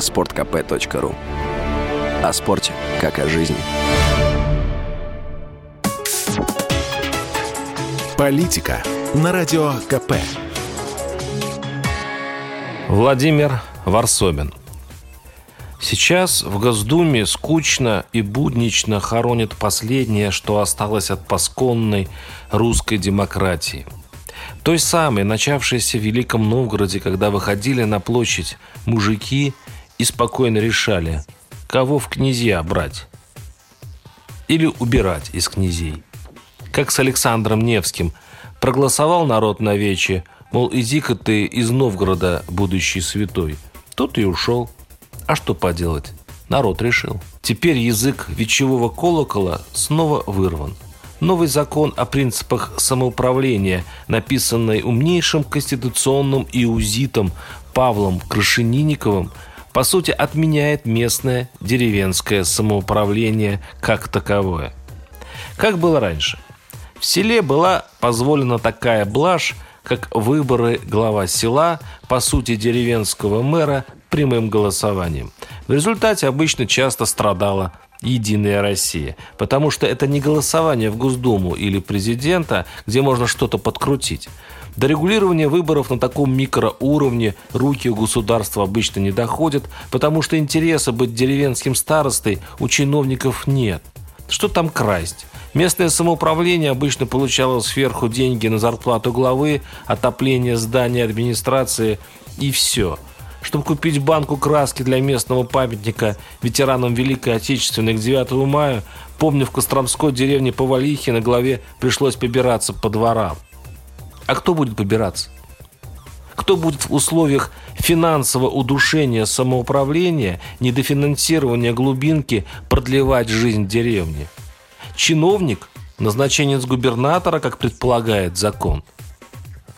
sportkp.ru О спорте, как о жизни. Политика на Радио КП. Владимир Варсобин. Сейчас в Госдуме скучно и буднично хоронят последнее, что осталось от пасконной русской демократии. Той самой, начавшейся в Великом Новгороде, когда выходили на площадь мужики и спокойно решали, кого в князья брать или убирать из князей. Как с Александром Невским. Проголосовал народ на вече, мол, иди-ка ты из Новгорода, будущий святой. Тот и ушел. А что поделать? Народ решил. Теперь язык вечевого колокола снова вырван. Новый закон о принципах самоуправления, написанный умнейшим конституционным иузитом Павлом Крашенинниковым, по сути отменяет местное деревенское самоуправление как таковое. Как было раньше? В селе была позволена такая блажь, как выборы глава села, по сути деревенского мэра, прямым голосованием. В результате обычно часто страдала Единая Россия. Потому что это не голосование в Госдуму или президента, где можно что-то подкрутить. До регулирования выборов на таком микроуровне руки у государства обычно не доходят, потому что интереса быть деревенским старостой у чиновников нет. Что там красть? Местное самоуправление обычно получало сверху деньги на зарплату главы, отопление здания администрации и все – чтобы купить банку краски для местного памятника ветеранам Великой Отечественной к 9 мая, помню, в Костромской деревне Повалихи на главе пришлось побираться по дворам. А кто будет побираться? Кто будет в условиях финансового удушения самоуправления, недофинансирования глубинки продлевать жизнь деревни? Чиновник, назначенец губернатора, как предполагает закон –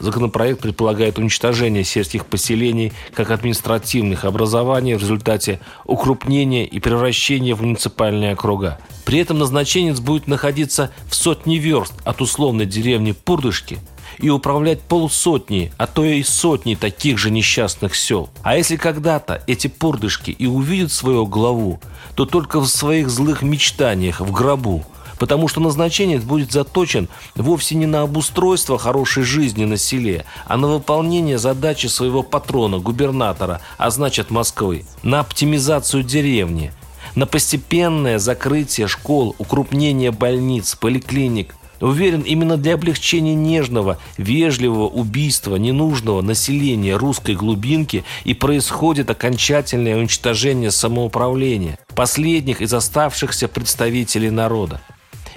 Законопроект предполагает уничтожение сельских поселений как административных образований в результате укрупнения и превращения в муниципальные округа. При этом назначенец будет находиться в сотни верст от условной деревни Пурдышки и управлять полсотни, а то и сотни таких же несчастных сел. А если когда-то эти пурдышки и увидят своего главу, то только в своих злых мечтаниях в гробу – потому что назначенец будет заточен вовсе не на обустройство хорошей жизни на селе, а на выполнение задачи своего патрона, губернатора, а значит Москвы, на оптимизацию деревни, на постепенное закрытие школ, укрупнение больниц, поликлиник, Уверен, именно для облегчения нежного, вежливого убийства ненужного населения русской глубинки и происходит окончательное уничтожение самоуправления, последних из оставшихся представителей народа.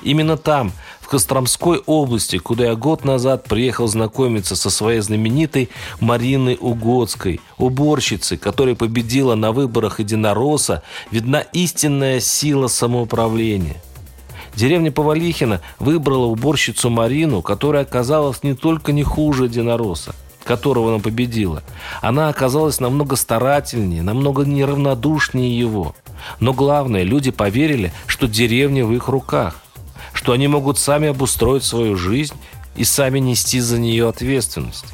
Именно там, в Костромской области, куда я год назад приехал знакомиться со своей знаменитой Мариной Угодской, уборщицей, которая победила на выборах единоросса, видна истинная сила самоуправления. Деревня Повалихина выбрала уборщицу Марину, которая оказалась не только не хуже единоросса, которого она победила. Она оказалась намного старательнее, намного неравнодушнее его. Но главное, люди поверили, что деревня в их руках что они могут сами обустроить свою жизнь и сами нести за нее ответственность.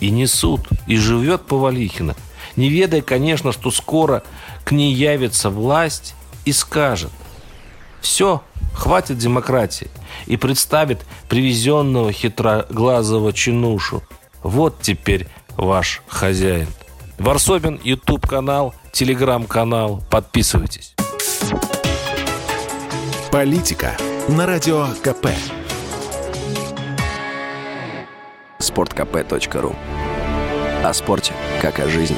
И несут, и живет Повалихина, не ведая, конечно, что скоро к ней явится власть и скажет «Все, хватит демократии» и представит привезенного хитроглазого чинушу. Вот теперь ваш хозяин. Варсобин, YouTube канал, телеграм канал. Подписывайтесь. Политика на Радио КП. sportkp.ru О спорте, как о жизни.